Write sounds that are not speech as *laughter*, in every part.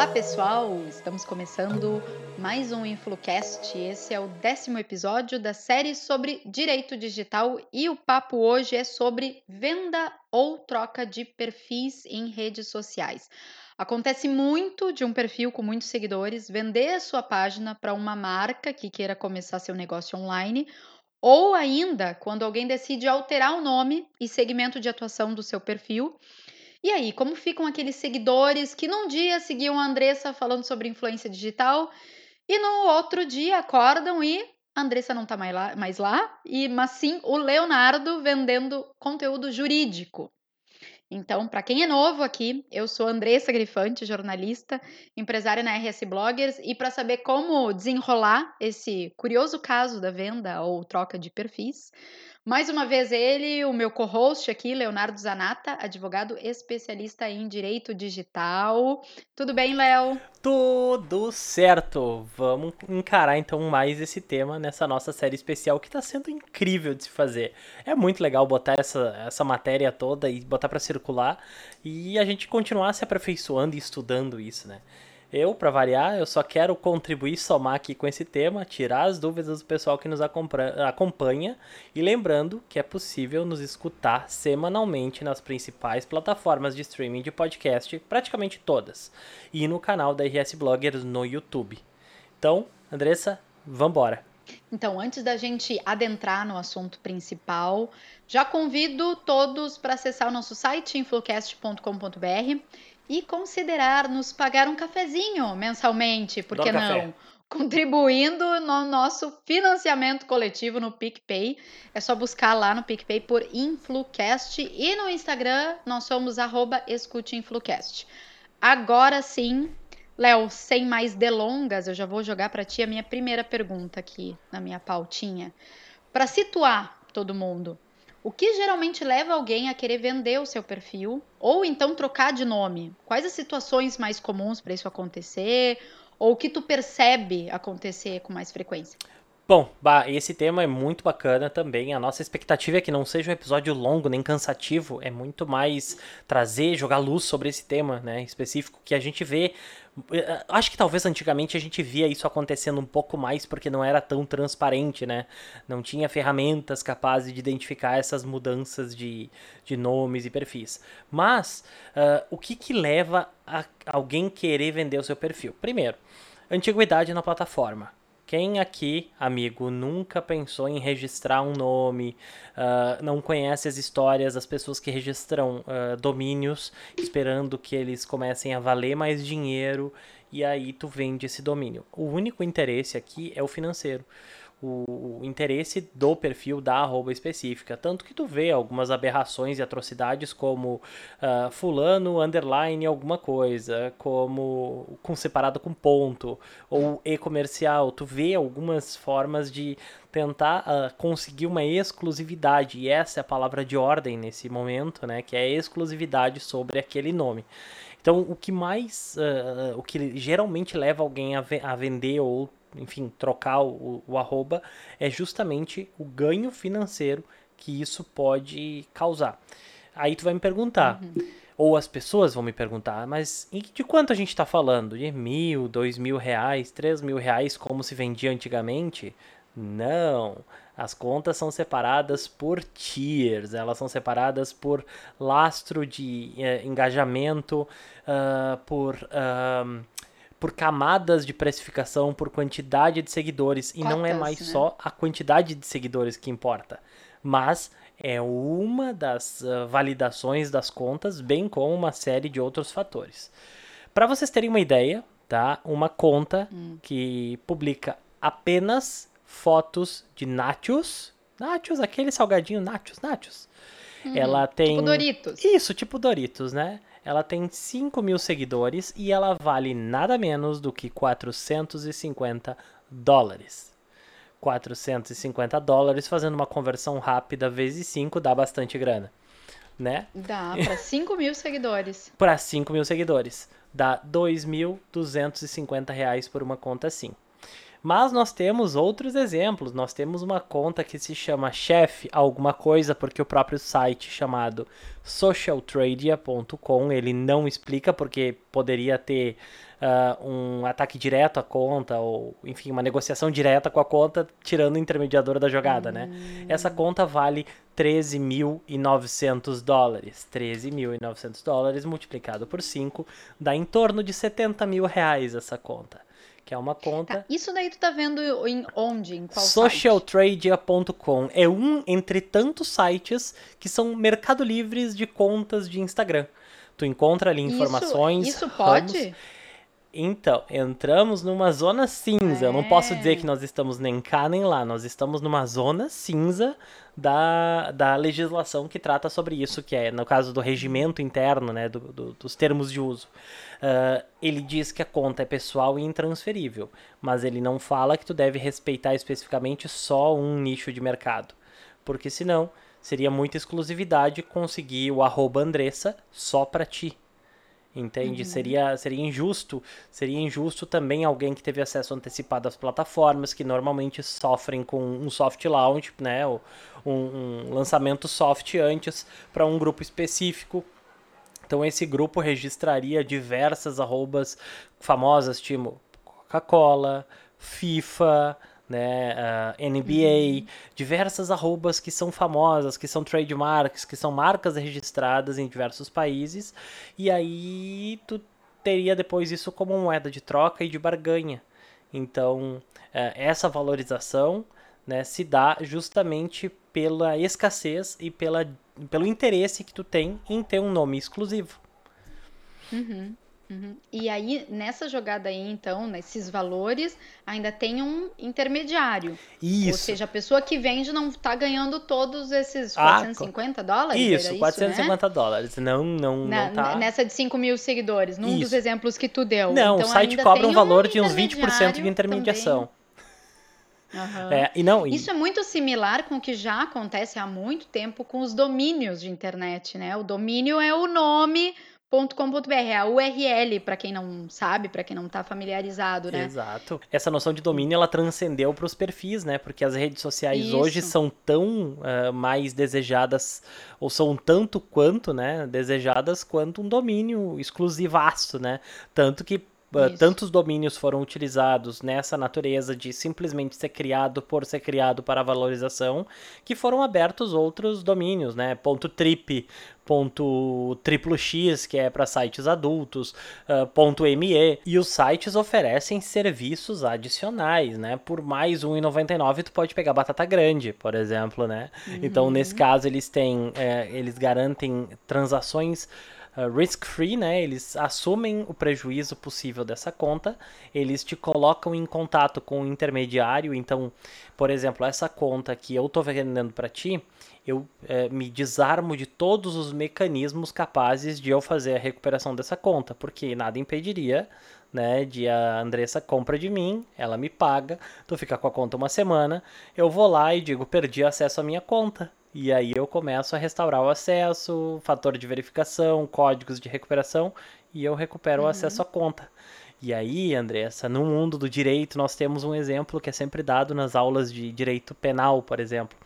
Olá pessoal, estamos começando mais um InfluCast. Esse é o décimo episódio da série sobre direito digital e o papo hoje é sobre venda ou troca de perfis em redes sociais. Acontece muito de um perfil com muitos seguidores vender a sua página para uma marca que queira começar seu negócio online ou ainda quando alguém decide alterar o nome e segmento de atuação do seu perfil e aí, como ficam aqueles seguidores que num dia seguiam a Andressa falando sobre influência digital e no outro dia acordam e a Andressa não está mais lá, mais lá e, mas sim o Leonardo vendendo conteúdo jurídico. Então, para quem é novo aqui, eu sou Andressa Grifante, jornalista, empresária na RS Bloggers, e para saber como desenrolar esse curioso caso da venda ou troca de perfis, mais uma vez ele, o meu co-host aqui, Leonardo Zanata, advogado especialista em direito digital. Tudo bem, Léo? Tudo certo. Vamos encarar então mais esse tema nessa nossa série especial que está sendo incrível de se fazer. É muito legal botar essa, essa matéria toda e botar para circular e a gente continuar se aperfeiçoando e estudando isso, né? Eu, para variar, eu só quero contribuir, somar aqui com esse tema, tirar as dúvidas do pessoal que nos acompanha e lembrando que é possível nos escutar semanalmente nas principais plataformas de streaming de podcast, praticamente todas, e no canal da RS Bloggers no YouTube. Então, Andressa, vambora! Então, antes da gente adentrar no assunto principal, já convido todos para acessar o nosso site influcast.com.br e considerar nos pagar um cafezinho mensalmente, por que não? Contribuindo no nosso financiamento coletivo no PicPay. É só buscar lá no PicPay por InfluCast e no Instagram nós somos arroba escuteinflucast. Agora sim, Léo, sem mais delongas, eu já vou jogar para ti a minha primeira pergunta aqui na minha pautinha. Para situar todo mundo, o que geralmente leva alguém a querer vender o seu perfil ou então trocar de nome? Quais as situações mais comuns para isso acontecer? Ou o que tu percebe acontecer com mais frequência? Bom, bah, esse tema é muito bacana também. A nossa expectativa é que não seja um episódio longo nem cansativo, é muito mais trazer, jogar luz sobre esse tema, né, específico que a gente vê. Eh, acho que talvez antigamente a gente via isso acontecendo um pouco mais porque não era tão transparente, né? Não tinha ferramentas capazes de identificar essas mudanças de, de nomes e perfis. Mas uh, o que, que leva a alguém querer vender o seu perfil? Primeiro, antiguidade na plataforma. Quem aqui, amigo, nunca pensou em registrar um nome, uh, não conhece as histórias das pessoas que registram uh, domínios, esperando que eles comecem a valer mais dinheiro e aí tu vende esse domínio. O único interesse aqui é o financeiro o, o, interesse do perfil da arroba específica. Tanto que tu vê algumas aberrações e atrocidades como uh, fulano underline alguma coisa, como com separado com ponto, ou e-comercial. Tu vê algumas formas de tentar uh, conseguir uma exclusividade, e essa é a palavra de ordem nesse momento, né, que é exclusividade sobre aquele nome. Então, o que mais, uh, o que geralmente leva alguém a, ve a vender ou enfim, trocar o, o arroba, é justamente o ganho financeiro que isso pode causar. Aí tu vai me perguntar, uhum. ou as pessoas vão me perguntar, mas de quanto a gente está falando? De mil, dois mil reais, três mil reais, como se vendia antigamente? Não, as contas são separadas por tiers, elas são separadas por lastro de eh, engajamento, uh, por uh, por camadas de precificação, por quantidade de seguidores. E não é mais né? só a quantidade de seguidores que importa, mas é uma das uh, validações das contas, bem como uma série de outros fatores. Para vocês terem uma ideia, tá? Uma conta hum. que publica apenas fotos de nachos, nachos, aquele salgadinho nachos, nachos. Hum, ela tem tipo Doritos. Isso, tipo Doritos, né? Ela tem 5 mil seguidores e ela vale nada menos do que 450 dólares. 450 dólares, fazendo uma conversão rápida vezes 5, dá bastante grana. Né? Dá, para 5 *laughs* mil seguidores. para 5 mil seguidores. Dá 2.250 reais por uma conta assim. Mas nós temos outros exemplos. Nós temos uma conta que se chama Chef alguma coisa, porque o próprio site chamado socialtradia.com, ele não explica porque poderia ter uh, um ataque direto à conta, ou enfim, uma negociação direta com a conta, tirando o intermediador da jogada, né? Hum. Essa conta vale 13.900 dólares. 13.900 dólares multiplicado por 5 dá em torno de 70 mil reais essa conta. Que é uma conta. Tá, isso daí tu tá vendo em onde? Em qual Socialtradia.com é um entre tantos sites que são mercado livres de contas de Instagram. Tu encontra ali informações. Isso, isso pode? Ramos, então, entramos numa zona cinza. É. Eu não posso dizer que nós estamos nem cá nem lá. Nós estamos numa zona cinza da, da legislação que trata sobre isso, que é, no caso do regimento interno, né, do, do, dos termos de uso. Uh, ele diz que a conta é pessoal e intransferível, mas ele não fala que tu deve respeitar especificamente só um nicho de mercado. Porque senão, seria muita exclusividade conseguir o arroba Andressa só para ti. Entende? Uhum. Seria, seria injusto. Seria injusto também alguém que teve acesso antecipado às plataformas, que normalmente sofrem com um soft launch, né? Um, um lançamento soft antes para um grupo específico. Então esse grupo registraria diversas arrobas famosas, tipo Coca-Cola, FIFA, né, uh, ah, NBA, uhum. diversas arrobas que são famosas, que são trademarks, que são marcas registradas em diversos países, e aí tu teria depois isso como moeda de troca e de barganha. Então, uh, essa valorização né, se dá justamente pela escassez e pela, pelo interesse que tu tem em ter um nome exclusivo. Uhum. Uhum. E aí, nessa jogada aí, então, nesses valores, ainda tem um intermediário. Isso. Ou seja, a pessoa que vende não está ganhando todos esses 450 ah, dólares? Isso, isso 450 né? dólares. Não, não, Na, não tá... Nessa de 5 mil seguidores, num isso. dos exemplos que tu deu. Não, então, o site cobra um valor um de uns 20% de intermediação. Uhum. É, e não, e... Isso é muito similar com o que já acontece há muito tempo com os domínios de internet, né? O domínio é o nome .com.br, é a URL, para quem não sabe, para quem não está familiarizado, né? Exato. Essa noção de domínio, ela transcendeu para os perfis, né? Porque as redes sociais Isso. hoje são tão uh, mais desejadas, ou são tanto quanto, né? Desejadas quanto um domínio exclusivaço, né? Tanto que Uh, tantos domínios foram utilizados nessa natureza de simplesmente ser criado por ser criado para valorização, que foram abertos outros domínios, né? Ponto .trip, ponto triplo X, que é para sites adultos, uh, ponto .me, e os sites oferecem serviços adicionais, né? Por mais R$1,99 tu pode pegar batata grande, por exemplo, né? Uhum. Então, nesse caso, eles têm, é, eles garantem transações risk-free, né? Eles assumem o prejuízo possível dessa conta, eles te colocam em contato com o intermediário. Então, por exemplo, essa conta que eu estou vendendo para ti, eu é, me desarmo de todos os mecanismos capazes de eu fazer a recuperação dessa conta, porque nada impediria né, de a Andressa compra de mim, ela me paga, tu fica com a conta uma semana, eu vou lá e digo, perdi acesso à minha conta. E aí eu começo a restaurar o acesso, fator de verificação, códigos de recuperação e eu recupero uhum. o acesso à conta. E aí, Andressa, no mundo do direito nós temos um exemplo que é sempre dado nas aulas de direito penal, por exemplo,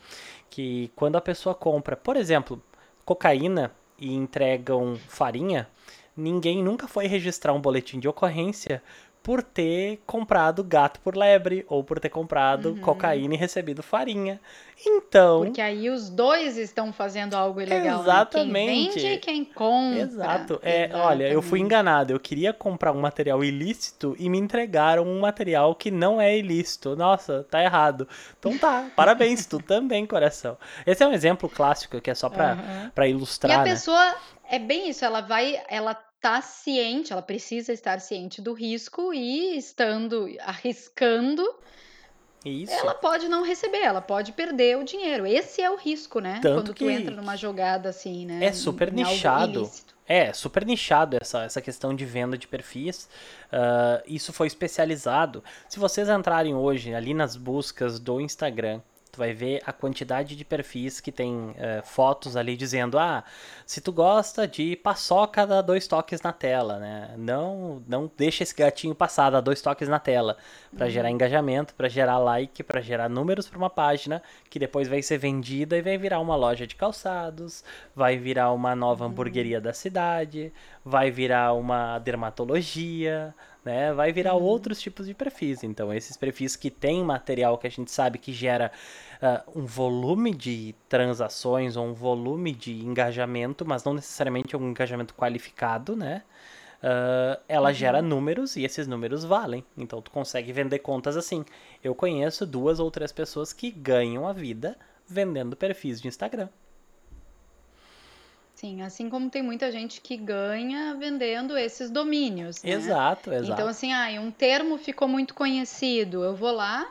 que quando a pessoa compra, por exemplo, cocaína e entregam farinha, ninguém nunca foi registrar um boletim de ocorrência por ter comprado gato por lebre ou por ter comprado uhum. cocaína e recebido farinha. Então. Porque aí os dois estão fazendo algo ilegal. Exatamente. Né? Quem vende e quem compra. Exato. É, olha, eu fui enganado. Eu queria comprar um material ilícito e me entregaram um material que não é ilícito. Nossa, tá errado. Então tá. *laughs* Parabéns, tu também, coração. Esse é um exemplo clássico que é só pra, uhum. Pra ilustrar. E a né? pessoa. É bem isso, ela vai, ela está ciente, ela precisa estar ciente do risco e estando arriscando, Isso. ela pode não receber, ela pode perder o dinheiro. Esse é o risco, né? Tanto Quando que tu entra numa jogada assim, né? É super nichado. É, super nichado essa, essa questão de venda de perfis. Uh, isso foi especializado. Se vocês entrarem hoje ali nas buscas do Instagram, Tu vai ver a quantidade de perfis que tem uh, fotos ali dizendo: ah, se tu gosta de paçoca, dá dois toques na tela, né? Não, não deixa esse gatinho passar, dá dois toques na tela. para uhum. gerar engajamento, para gerar like, para gerar números para uma página que depois vai ser vendida e vai virar uma loja de calçados, vai virar uma nova uhum. hamburgueria da cidade, vai virar uma dermatologia né? Vai virar uhum. outros tipos de perfis. Então, esses perfis que têm material que a gente sabe que gera uh, um volume de transações ou um volume de engajamento, mas não necessariamente um engajamento qualificado, né? Uh, ela uhum. gera números e esses números valem. Então, tu consegue vender contas assim. Eu conheço duas ou três pessoas que ganham a vida vendendo perfis de Instagram. Sim, assim como tem muita gente que ganha vendendo esses domínios, né? Exato, exato. Então, assim, ah, um termo ficou muito conhecido, eu vou lá,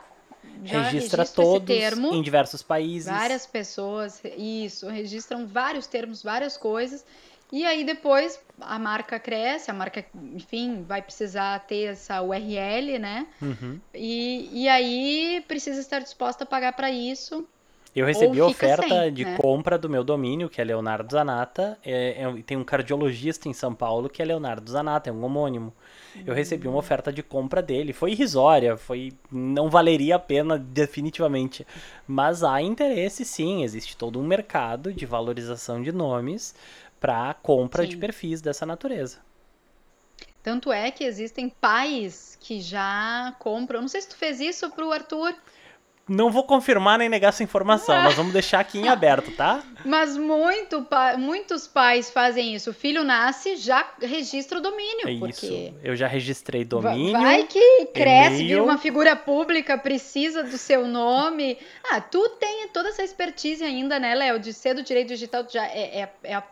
já registra todos termo, em diversos países. Várias pessoas, isso, registram vários termos, várias coisas, e aí depois a marca cresce, a marca, enfim, vai precisar ter essa URL, né? Uhum. E, e aí precisa estar disposta a pagar para isso. Eu recebi a oferta sem, de né? compra do meu domínio, que é Leonardo Zanata. É, é, tem um cardiologista em São Paulo que é Leonardo Zanata, é um homônimo. Eu recebi uma oferta de compra dele. Foi irrisória, foi não valeria a pena definitivamente. Mas há interesse sim, existe todo um mercado de valorização de nomes para compra sim. de perfis dessa natureza. Tanto é que existem pais que já compram. Não sei se tu fez isso para o Arthur não vou confirmar nem negar essa informação. Nós *laughs* vamos deixar aqui em aberto, tá? Mas muito, muitos pais fazem isso. O filho nasce, já registra o domínio. É isso. Eu já registrei domínio. Vai que cresce, vira uma figura pública, precisa do seu nome. Ah, tu tem toda essa expertise ainda, né, Léo? De ser do direito digital, já é, é, é a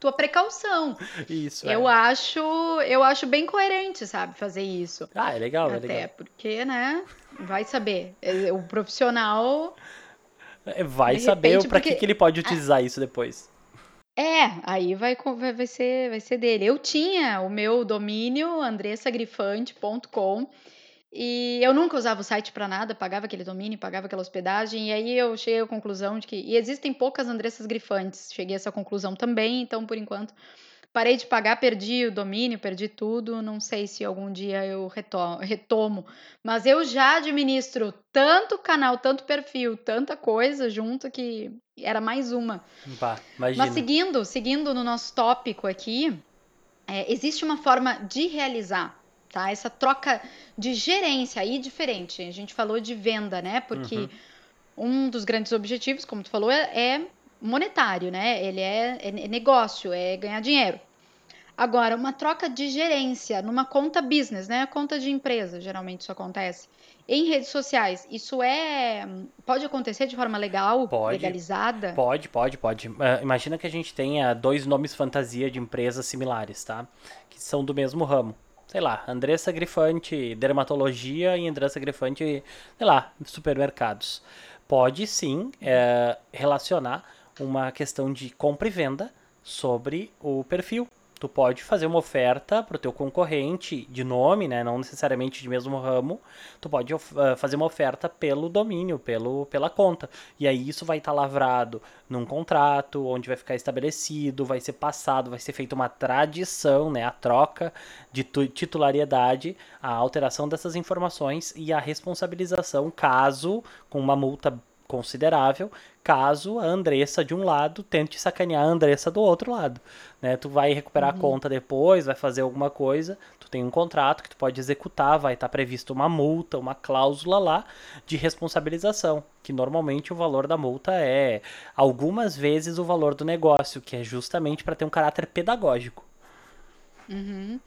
tua precaução. Isso. Eu é. acho, eu acho bem coerente, sabe, fazer isso. Ah, é legal, Até é legal. Porque, né? Vai saber. É, o profissional. É, vai saber para porque... que, que ele pode utilizar isso depois. É, aí vai, vai, vai, ser, vai ser dele. Eu tinha o meu domínio, andressagrifante.com, e eu nunca usava o site para nada, pagava aquele domínio, pagava aquela hospedagem, e aí eu cheguei à conclusão de que. E existem poucas Andressas Grifantes, cheguei a essa conclusão também, então por enquanto parei de pagar, perdi o domínio, perdi tudo. Não sei se algum dia eu retomo, retomo, mas eu já administro tanto canal, tanto perfil, tanta coisa junto que era mais uma. Bah. Mas seguindo, seguindo no nosso tópico aqui, é, existe uma forma de realizar. Tá? Essa troca de gerência aí diferente. A gente falou de venda, né? Porque uhum. um dos grandes objetivos, como tu falou, é, é monetário, né? Ele é, é, negócio, é ganhar dinheiro. Agora, uma troca de gerência numa conta business, né? Conta de empresa, geralmente isso acontece. Em redes sociais, isso é. Pode acontecer de forma legal, pode, legalizada? Pode, pode, pode. Uh, imagina que a gente tenha dois nomes fantasia de empresas similares, tá? Que são do mesmo ramo. Sei lá, Andressa Grifante, dermatologia e Andressa Grifante, sei lá, supermercados. Pode sim é, relacionar uma questão de compra e venda sobre o perfil. Tu pode fazer uma oferta para o teu concorrente de nome, né, não necessariamente de mesmo ramo. Tu pode uh, fazer uma oferta pelo domínio, pelo, pela conta. E aí isso vai estar tá lavrado num contrato, onde vai ficar estabelecido, vai ser passado, vai ser feita uma tradição, né, a troca de titularidade, a alteração dessas informações e a responsabilização caso com uma multa considerável caso a Andressa de um lado tente sacanear a Andressa do outro lado. Né? Tu vai recuperar uhum. a conta depois, vai fazer alguma coisa, tu tem um contrato que tu pode executar, vai estar tá previsto uma multa, uma cláusula lá de responsabilização, que normalmente o valor da multa é algumas vezes o valor do negócio, que é justamente para ter um caráter pedagógico. Uhum.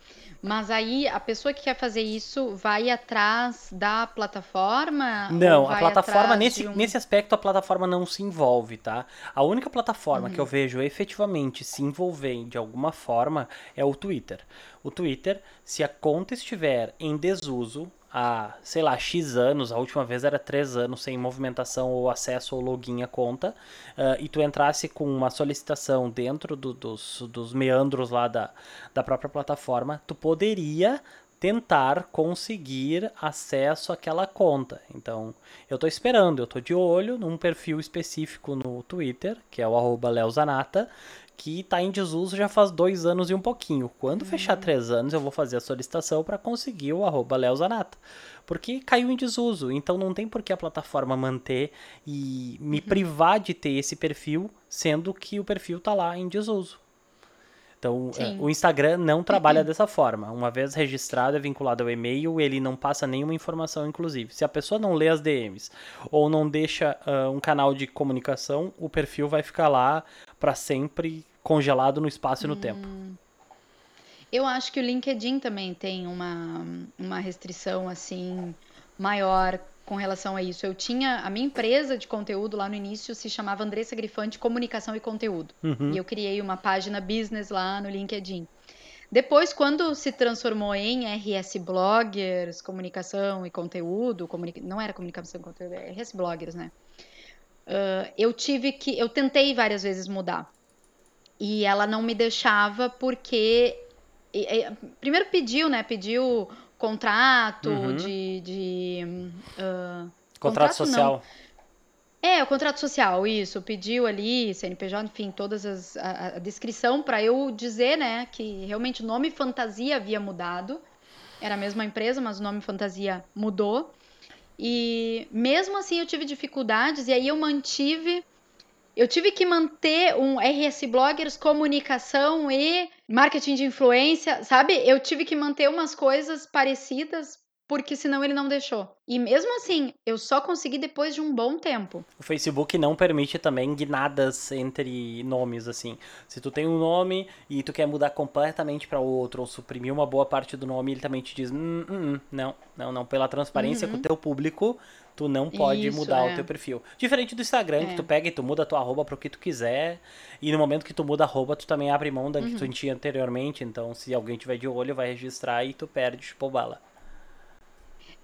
Mas aí a pessoa que quer fazer isso vai atrás da plataforma? Não, a plataforma, nesse, um... nesse aspecto, a plataforma não se envolve, tá? A única plataforma uhum. que eu vejo efetivamente se envolver de alguma forma é o Twitter. O Twitter, se a conta estiver em desuso, há, sei lá, X anos, a última vez era 3 anos sem movimentação ou acesso ou login à conta, uh, e tu entrasse com uma solicitação dentro do, dos, dos meandros lá da, da própria plataforma, tu poderia tentar conseguir acesso àquela conta. Então, eu estou esperando, eu estou de olho num perfil específico no Twitter, que é o arroba leozanata, que está em desuso já faz dois anos e um pouquinho. Quando uhum. fechar três anos, eu vou fazer a solicitação para conseguir o arroba leozanata. Porque caiu em desuso, então não tem por que a plataforma manter e me uhum. privar de ter esse perfil, sendo que o perfil está lá em desuso. Então, é, Sim. o Instagram não trabalha uhum. dessa forma. Uma vez registrado, é vinculado ao e-mail, ele não passa nenhuma informação, inclusive. Se a pessoa não lê as DMs ou não deixa uh, um canal de comunicação, o perfil vai ficar lá para sempre congelado no espaço e no hum. tempo. Eu acho que o LinkedIn também tem uma, uma restrição assim maior com relação a isso. Eu tinha a minha empresa de conteúdo lá no início se chamava Andressa Grifante Comunicação e Conteúdo. Uhum. E eu criei uma página business lá no LinkedIn. Depois, quando se transformou em RS Bloggers, comunicação e conteúdo, comunica... não era comunicação e conteúdo, é RS Bloggers, né? Uh, eu tive que, eu tentei várias vezes mudar e ela não me deixava porque primeiro pediu, né? Pediu contrato uhum. de. de uh, contrato, contrato, social. Não. É, o contrato social, isso. Pediu ali, CNPJ, enfim, todas as. a, a descrição para eu dizer, né, que realmente o nome fantasia havia mudado. Era a mesma empresa, mas o nome fantasia mudou. E mesmo assim eu tive dificuldades, e aí eu mantive eu tive que manter um RS Bloggers, comunicação e marketing de influência, sabe? Eu tive que manter umas coisas parecidas porque senão ele não deixou. E mesmo assim, eu só consegui depois de um bom tempo. O Facebook não permite também guinadas entre nomes, assim. Se tu tem um nome e tu quer mudar completamente para outro ou suprimir uma boa parte do nome, ele também te diz, hum, hum, hum não, não, não, pela transparência uhum. com o teu público, tu não pode Isso, mudar é. o teu perfil. Diferente do Instagram, é. que tu pega e tu muda a tua arroba pro que tu quiser, e no momento que tu muda a arroba, tu também abre mão da uhum. que tu uhum. tinha anteriormente, então se alguém tiver de olho, vai registrar e tu perde, tipo, bala.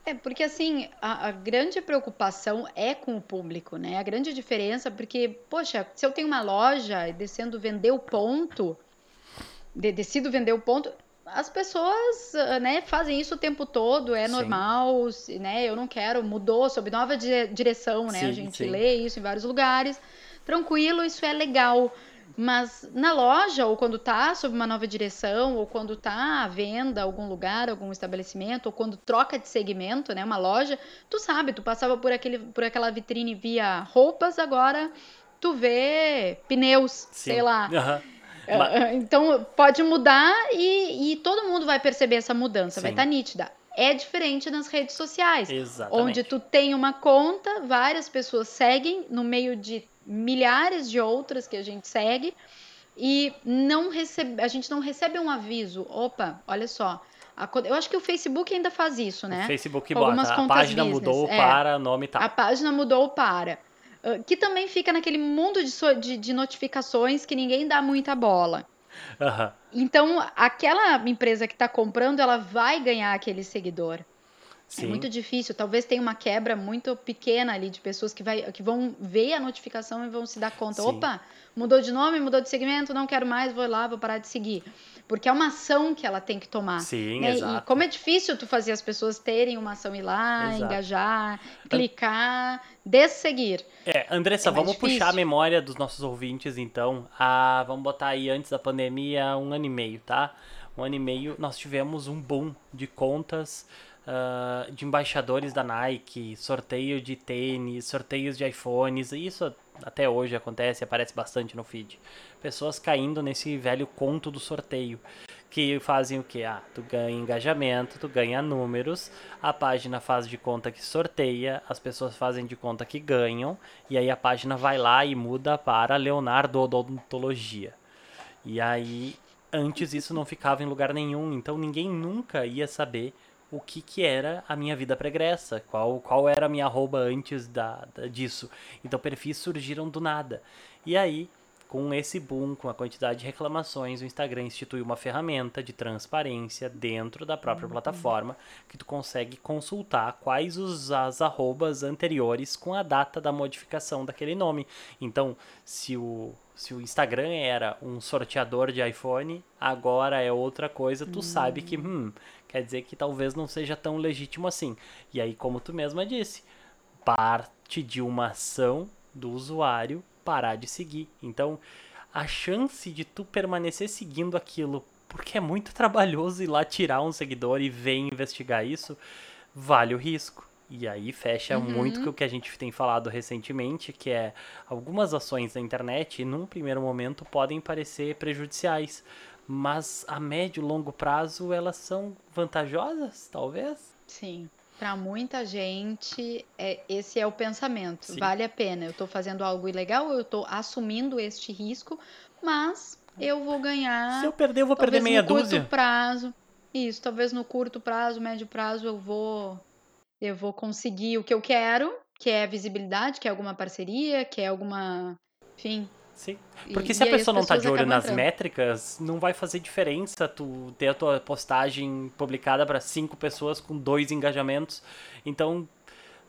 É, porque assim, a, a, grande preocupação é com o público, né? A grande diferença, porque, poxa, se eu tenho uma loja e descendo vender o ponto, de, decido vender o ponto, as pessoas ah, né, fazem isso o tempo todo, é sim. normal, né? Eu não quero, mudou sob nova direção, né? Sim, a gente sim. lê isso em vários lugares. Tranquilo, isso é legal. Mas na loja, ou quando tá sob uma nova direção, ou quando tá à venda algum lugar, algum estabelecimento, ou quando troca de segmento, né? Uma loja, tu sabe, tu passava por, aquele, por aquela vitrine via roupas, agora tu vê pneus, sei lá. Uhum. Então pode mudar e, e, todo mundo vai perceber essa mudança, Sim. vai estar tá nítida. É diferente nas redes sociais, Exatamente. onde tu tem uma conta, várias pessoas seguem no meio de milhares de outras que a gente segue e não recebe, a gente não recebe um aviso. Opa, olha só. A, eu acho que o Facebook ainda faz isso, né? O Facebook bota, a página business. mudou é, para, nome tal. A página mudou para. Uh, que também fica naquele mundo de, so, de, de, notificações que ninguém dá muita bola. Uhum. Então, aquela empresa que está comprando, ela vai ganhar aquele seguidor. É Sim. É muito difícil. Talvez tenha uma quebra muito pequena ali de pessoas que, vai, que vão ver a notificação e vão se dar conta. Sim. Opa, mudou de nome, mudou de segmento, não quero mais, vou lá, vou parar de seguir porque é uma ação que ela tem que tomar. Sim, né? exato. E como é difícil tu fazer as pessoas terem uma ação ir lá, exato. engajar, clicar, desseguir. É, Andressa, é vamos difícil. puxar a memória dos nossos ouvintes, então. Ah, vamos botar aí antes da pandemia um ano e meio, tá? Um ano e meio nós tivemos um boom de contas. Uh, de embaixadores da Nike, sorteio de tênis, sorteios de iPhones, isso até hoje acontece, aparece bastante no feed. Pessoas caindo nesse velho conto do sorteio. Que fazem o que? Ah, tu ganha engajamento, tu ganha números, a página faz de conta que sorteia, as pessoas fazem de conta que ganham, e aí a página vai lá e muda para Leonardo Odontologia. E aí, antes isso não ficava em lugar nenhum, então ninguém nunca ia saber o que, que era a minha vida pregressa, qual, qual era a minha arroba antes da, da, disso. Então perfis surgiram do nada. E aí, com esse boom, com a quantidade de reclamações, o Instagram instituiu uma ferramenta de transparência dentro da própria uhum. plataforma que tu consegue consultar quais os, as arrobas anteriores com a data da modificação daquele nome. Então, se o se o Instagram era um sorteador de iPhone, agora é outra coisa, tu sabe que, hum, quer dizer que talvez não seja tão legítimo assim. E aí, como tu mesma disse, parte de uma ação do usuário parar de seguir. Então, a chance de tu permanecer seguindo aquilo porque é muito *laughs* trabalhoso ir lá tirar um seguidor e ver investigar isso, vale o risco. E aí fecha uhum. muito com o que a gente tem falado recentemente, que é algumas ações da internet, num primeiro momento, podem parecer prejudiciais, mas a médio e longo prazo elas são vantajosas, talvez? Sim. Para muita gente, é, esse é o pensamento. Sim. Vale a pena. Eu estou fazendo algo ilegal, eu estou assumindo este risco, mas eu vou ganhar. Se eu perder, eu vou perder meia no dúzia. curto prazo. Isso, talvez no curto prazo, médio prazo, eu vou eu vou conseguir o que eu quero, que é visibilidade, que é alguma parceria, que é alguma, enfim, Sim. Porque e, se a pessoa não tá de olho nas entrando. métricas, não vai fazer diferença tu ter a tua postagem publicada para cinco pessoas com dois engajamentos. Então,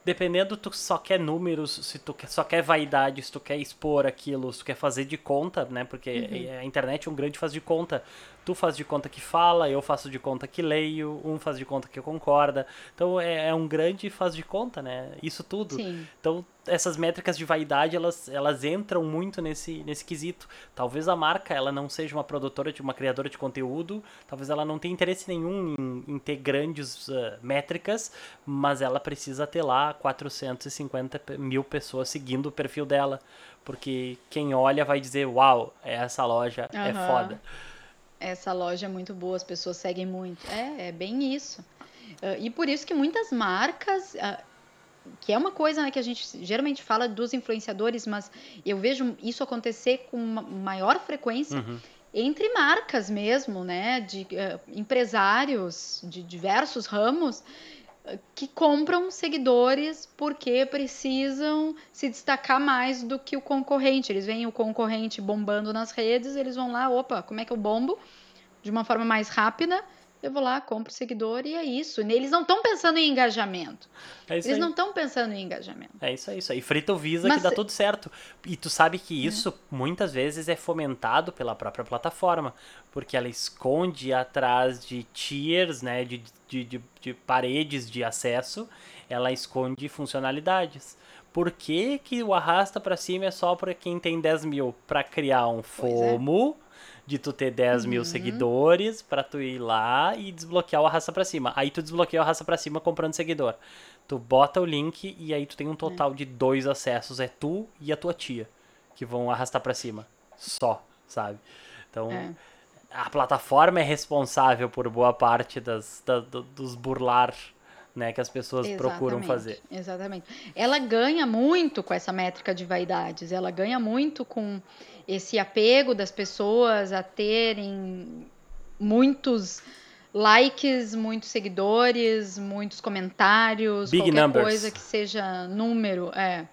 dependendo, tu só quer números, se tu só quer vaidade, se tu quer expor aquilo, se tu quer fazer de conta, né? Porque uhum. a internet é um grande faz de conta tu faz de conta que fala, eu faço de conta que leio, um faz de conta que concorda. Então é, é um grande faz de conta, né? Isso tudo. Sim. Então essas métricas de vaidade elas, elas entram muito nesse, nesse quesito. Talvez a marca ela não seja uma produtora de uma criadora de conteúdo, talvez ela não tenha interesse nenhum em, em ter grandes uh, métricas, mas ela precisa ter lá 450 mil pessoas seguindo o perfil dela, porque quem olha vai dizer, uau, essa loja uhum. é foda essa loja é muito boa, as pessoas seguem muito. É, é bem isso. Uh, e por isso que muitas marcas, uh, que é uma coisa né, que a gente geralmente fala dos influenciadores, mas eu vejo isso acontecer com maior frequência uhum. entre marcas mesmo, né? De uh, empresários de diversos ramos que compram seguidores porque precisam se destacar mais do que o concorrente. Eles veem o concorrente bombando nas redes, eles vão lá, opa, como é que eu bombo? De uma forma mais rápida, eu vou lá, compro seguidor e é isso. Eles não estão pensando em engajamento. É Eles aí. não estão pensando em engajamento. É isso, é isso aí. Frita o Visa Mas... que dá tudo certo. E tu sabe que uhum. isso é. muitas vezes é fomentado pela própria plataforma, porque ela esconde atrás de tiers, né, de, de, de, de paredes de acesso, ela esconde funcionalidades. Por que, que o arrasta para cima é só para quem tem 10 mil? Para criar um é. FOMO de tu ter 10 uhum. mil seguidores para tu ir lá e desbloquear o arrasta para cima. Aí tu desbloqueia o arrasta para cima comprando seguidor. Tu bota o link e aí tu tem um total é. de dois acessos. É tu e a tua tia que vão arrastar para cima. Só, sabe? Então, é. a plataforma é responsável por boa parte das, da, dos burlar né, que as pessoas exatamente, procuram fazer. Exatamente. Ela ganha muito com essa métrica de vaidades, ela ganha muito com esse apego das pessoas a terem muitos likes, muitos seguidores, muitos comentários, Big qualquer numbers. coisa que seja número, é.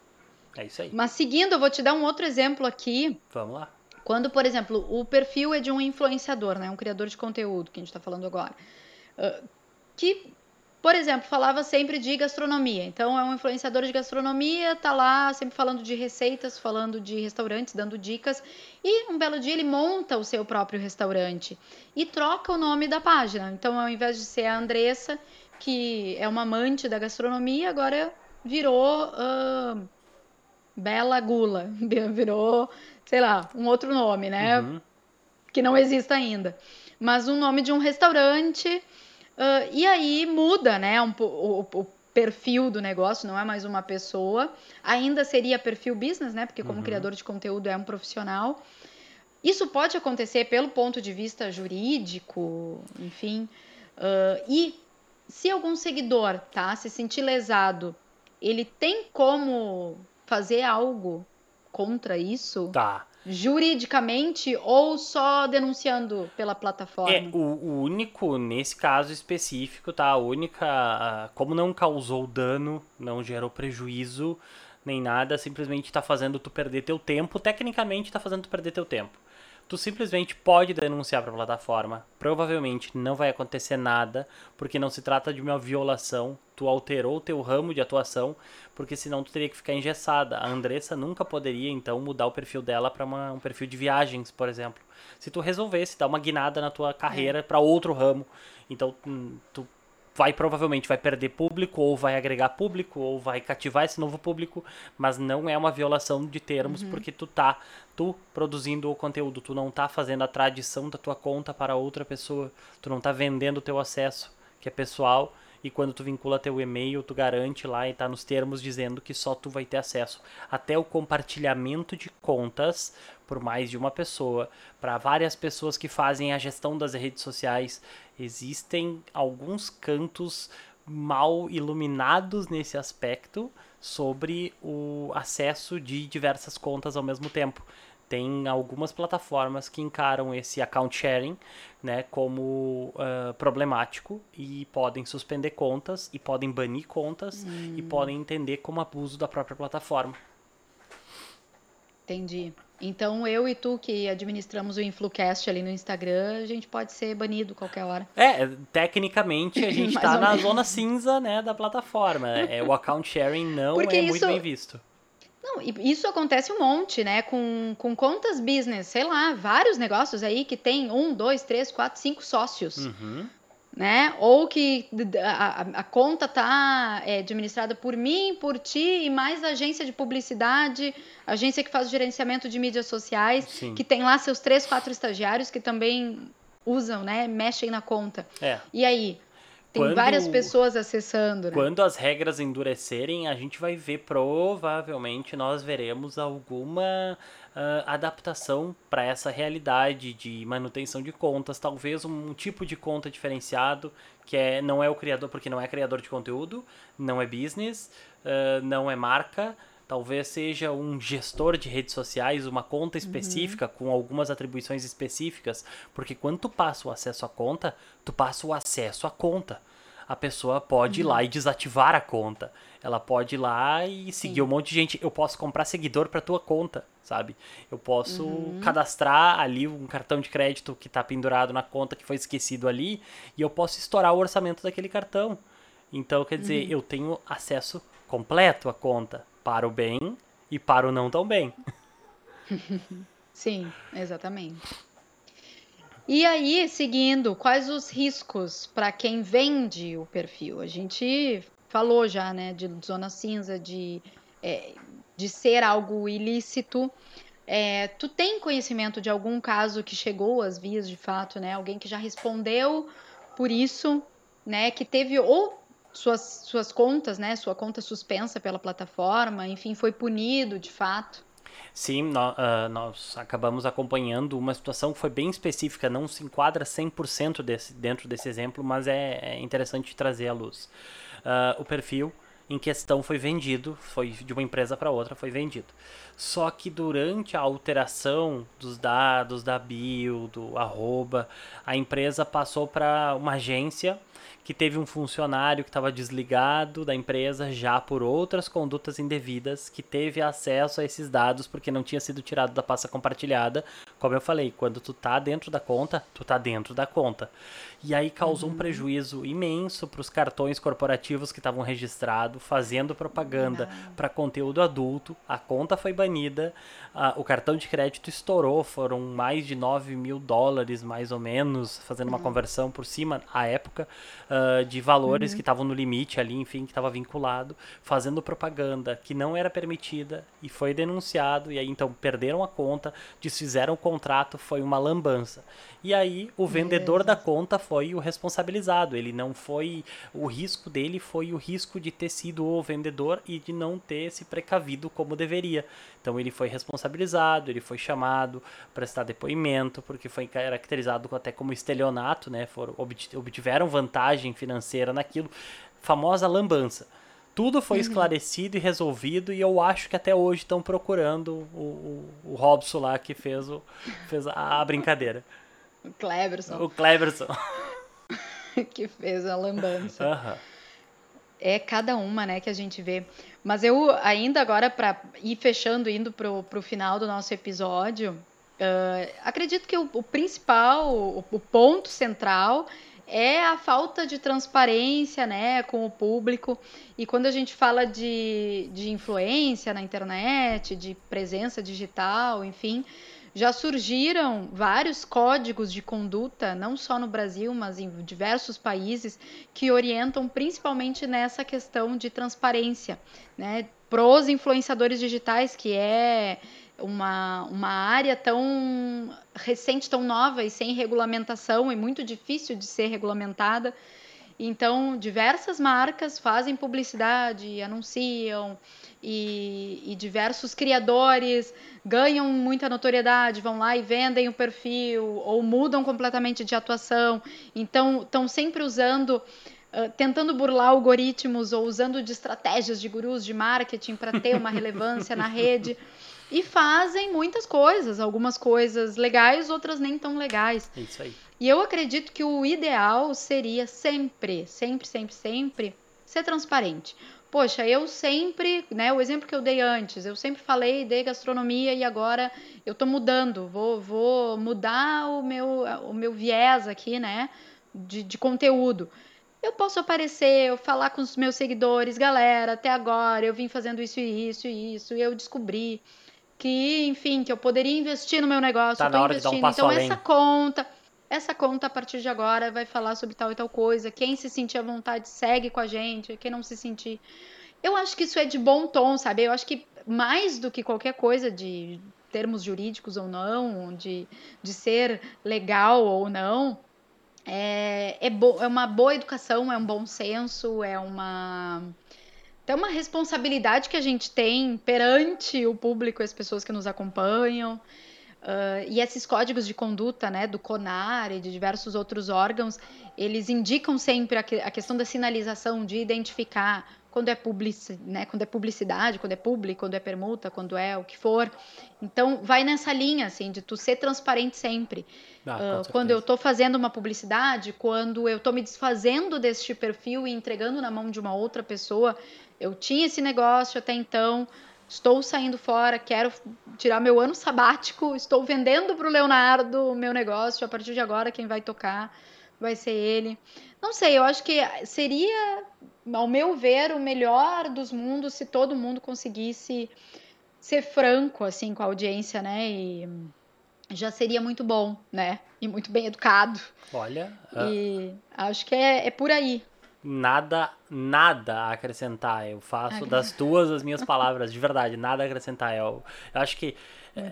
É isso aí. Mas seguindo, eu vou te dar um outro exemplo aqui. Vamos lá. Quando, por exemplo, o perfil é de um influenciador, né, um criador de conteúdo, que a gente está falando agora, uh, que por exemplo, falava sempre de gastronomia. Então, é um influenciador de gastronomia, tá lá sempre falando de receitas, falando de restaurantes, dando dicas. E um belo dia ele monta o seu próprio restaurante e troca o nome da página. Então, ao invés de ser a Andressa, que é uma amante da gastronomia, agora virou uh, Bela Gula. *laughs* Virou, sei lá, um outro nome, né? Uhum. Que não existe ainda. Mas um nome de um restaurante Uh, e aí muda, né, um, o, o, perfil do negócio, não é mais uma pessoa. Ainda seria perfil business, né? Porque como uhum. criador de conteúdo é um profissional. Isso pode acontecer pelo ponto de vista jurídico, enfim. Uh, e se algum seguidor, tá, se sentir lesado, ele tem como fazer algo contra isso? Tá juridicamente ou só denunciando pela plataforma? É, o, o, único, nesse caso específico, tá? A única. Como não causou dano, não gerou prejuízo nem nada, simplesmente está fazendo tu perder teu tempo. Tecnicamente está fazendo tu perder teu tempo. Tu simplesmente pode denunciar para a plataforma. Provavelmente não vai acontecer nada, porque não se trata de uma violação. Tu alterou o teu ramo de atuação, porque senão tu teria que ficar engessada. A Andressa nunca poderia então mudar o perfil dela para um perfil de viagens, por exemplo. Se tu resolvesse dar uma guinada na tua carreira para outro ramo, então hum, tu vai provavelmente vai perder público ou vai agregar público ou vai cativar esse novo público, mas não é uma violação de termos uhum. porque tu tá tu produzindo o conteúdo, tu não tá fazendo a tradição da tua conta para outra pessoa, tu não tá vendendo o teu acesso, que é pessoal, e quando tu vincula teu e-mail, tu garante lá e tá nos termos dizendo que só tu vai ter acesso. Até o compartilhamento de contas por mais de uma pessoa, para várias pessoas que fazem a gestão das redes sociais, existem alguns cantos mal iluminados nesse aspecto sobre o acesso de diversas contas ao mesmo tempo. Tem algumas plataformas que encaram esse account sharing né, como uh, problemático e podem suspender contas e podem banir contas hum. e podem entender como abuso da própria plataforma. Entendi. Então, eu e tu que administramos o InfluCast ali no Instagram, a gente pode ser banido qualquer hora. É, tecnicamente a *laughs* gente está na zona cinza, né, da plataforma. É, o account sharing não Porque é isso... muito bem visto. Não, isso acontece um monte, né? Com, com contas business, sei lá, vários negócios aí que tem um, dois, três, quatro, cinco sócios. Uhum né? Ou que a, a conta tá é, administrada por mim, por ti e mais a agência de publicidade, agência que faz o gerenciamento de mídias sociais, Sim. que tem lá seus três, quatro estagiários que também usam, né? Mexem na conta. É. E aí? Tem quando, várias pessoas acessando. Né? Quando as regras endurecerem, a gente vai ver, provavelmente, nós veremos alguma uh, adaptação para essa realidade de manutenção de contas, talvez um tipo de conta diferenciado que é não é o criador porque não é criador de conteúdo, não é business, uh, não é marca, talvez seja um gestor de redes sociais, uma conta uhum. específica uhum. com algumas atribuições específicas, porque quando tu passa o acesso à conta, tu passa o acesso à conta. A pessoa pode uhum. ir lá uhum. e desativar a conta. Ela pode ir lá e seguir Sim. um monte de gente. Eu posso comprar seguidor para tua conta, sabe? Eu posso uhum. cadastrar ali um cartão de crédito que está pendurado na conta que foi esquecido ali e eu posso estourar o orçamento daquele cartão. Então, quer dizer, uhum. eu tenho acesso completo à conta para o bem e para o não tão bem. *laughs* Sim, exatamente. E aí, seguindo, quais os riscos para quem vende o perfil? A gente falou já, né, de zona cinza, de, é, de ser algo ilícito. É, tu tem conhecimento de algum caso que chegou às vias de fato, né? Alguém que já respondeu por isso, né? Que teve ou suas, suas contas, né? Sua conta suspensa pela plataforma, enfim, foi punido de fato. Sim, nós, uh, nós, acabamos acompanhando uma situação que foi bem específica, não se enquadra 100% desse, dentro desse exemplo, mas é, é interessante trazer à luz uh, o perfil em questão foi vendido, foi de uma empresa para outra, foi vendido. Só que durante a alteração dos dados da bio, do arroba, a empresa passou para uma agência que teve um funcionário que estava desligado da empresa já por outras condutas indevidas, que teve acesso a esses dados porque não tinha sido tirado da pasta compartilhada. Como eu falei, quando tu tá dentro da conta, tu tá dentro da conta. E aí causou uhum. um prejuízo imenso para os cartões corporativos que estavam registrados, fazendo propaganda para conteúdo adulto. A conta foi banida, a, o cartão de crédito estourou, foram mais de 9 mil dólares, mais ou menos, fazendo uma uhum. conversão por cima, à época, uh, de valores uhum. que estavam no limite ali, enfim, que estava vinculado, fazendo propaganda que não era permitida e foi denunciado. E aí então perderam a conta, desfizeram o contrato, foi uma lambança. E aí o vendedor da conta foi o responsabilizado. Ele não foi. O risco dele foi o risco de ter sido o vendedor e de não ter se precavido como deveria. Então ele foi responsabilizado, ele foi chamado para prestar depoimento, porque foi caracterizado até como estelionato, né? Foram, obtiveram vantagem financeira naquilo. Famosa lambança tudo foi uhum. esclarecido e resolvido e eu acho que até hoje estão procurando o, o, o, Robson lá que fez, o, fez a, a brincadeira. O Cleberson. O Cleberson. *laughs* que fez a lambança. Uhum. É cada uma, né, que a gente vê. Mas eu ainda agora, para ir fechando, indo pro, pro final do nosso episódio, Uh, acredito que o, o principal, o, o, ponto central é a falta de transparência né, com o público. E quando a gente fala de, de influência na internet, de presença digital, enfim, já surgiram vários códigos de conduta, não só no Brasil, mas em diversos países, que orientam principalmente nessa questão de transparência, né? Pros influenciadores digitais, que é uma, uma área tão recente, tão nova e sem regulamentação e muito difícil de ser regulamentada. Então, diversas marcas fazem publicidade, anunciam, e, e, diversos criadores ganham muita notoriedade, vão lá e vendem o perfil, ou mudam completamente de atuação. Então, estão sempre usando. Uh, tentando burlar algoritmos ou usando de estratégias de gurus de marketing para ter uma relevância na rede *laughs* e fazem muitas coisas, algumas coisas legais, outras nem tão legais. Isso aí. E eu acredito que o ideal seria sempre, sempre, sempre, sempre ser transparente. Poxa, eu sempre, né, o exemplo que eu dei antes, eu sempre falei de gastronomia e agora eu tô mudando, vou, vou mudar o meu, o meu viés aqui, né, de, de conteúdo. Eu posso aparecer, eu falar com os meus seguidores, galera, até agora eu vim fazendo isso e isso e isso, e eu descobri que, enfim, que eu poderia investir no meu negócio, tá eu tô investindo. Um então além. essa conta, essa conta a partir de agora vai falar sobre tal e tal coisa. Quem se sentir à vontade segue com a gente, quem não se sentir. Eu acho que isso é de bom tom, sabe? Eu acho que mais do que qualquer coisa de termos jurídicos ou não, de, de ser legal ou não, é, é, é uma boa educação, é um bom senso, é uma até uma responsabilidade que a gente tem perante o público, as pessoas que nos acompanham. Uh, e esses códigos de conduta, né, do CONAR e de diversos outros órgãos, eles indicam sempre a, que, a questão da sinalização, de identificar quando é, publici, né, quando é publicidade, quando é público, quando é permuta, quando é o que for. Então, vai nessa linha, assim, de tu ser transparente sempre. Ah, uh, quando eu estou fazendo uma publicidade, quando eu estou me desfazendo deste perfil e entregando na mão de uma outra pessoa, eu tinha esse negócio até então, estou saindo fora, quero tirar meu ano sabático, estou vendendo para o Leonardo o meu negócio, a partir de agora quem vai tocar vai ser ele. Não sei, eu acho que seria, ao meu ver, o melhor dos mundos se todo mundo conseguisse ser franco assim com a audiência, né? E já seria muito bom, né? E muito bem educado. Olha. E uh... acho que é, é por aí nada, nada a acrescentar. Eu faço das tuas as minhas palavras, de verdade, nada a acrescentar. Eu, eu acho que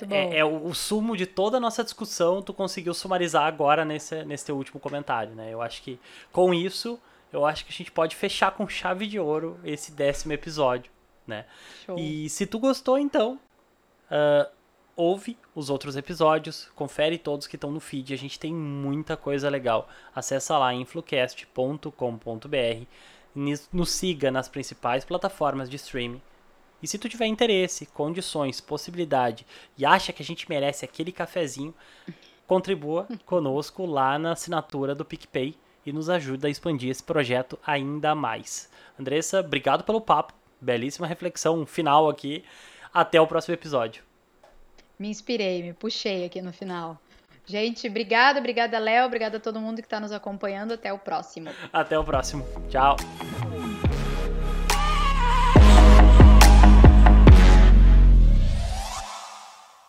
é, é, o, o, sumo de toda a nossa discussão, tu conseguiu sumarizar agora nesse, nesse teu último comentário, né? Eu acho que com isso, eu acho que a gente pode fechar com chave de ouro esse décimo episódio, né? Show. E se tu gostou, então, uh, ouve os outros episódios, confere todos que estão no feed, a gente tem muita coisa legal. Acessa lá influcast.com.br, nos siga nas principais plataformas de streaming. E se tu tiver interesse, condições, possibilidade e acha que a gente merece aquele cafezinho, contribua *laughs* conosco lá na assinatura do PicPay e nos ajuda a expandir esse projeto ainda mais. Andressa, obrigado pelo papo, belíssima reflexão final aqui. Até o próximo episódio me inspirei, me puxei aqui no final. Gente, obrigada, obrigada, Léo, obrigada a todo mundo que está nos acompanhando. Até o próximo. Até o próximo. Tchau.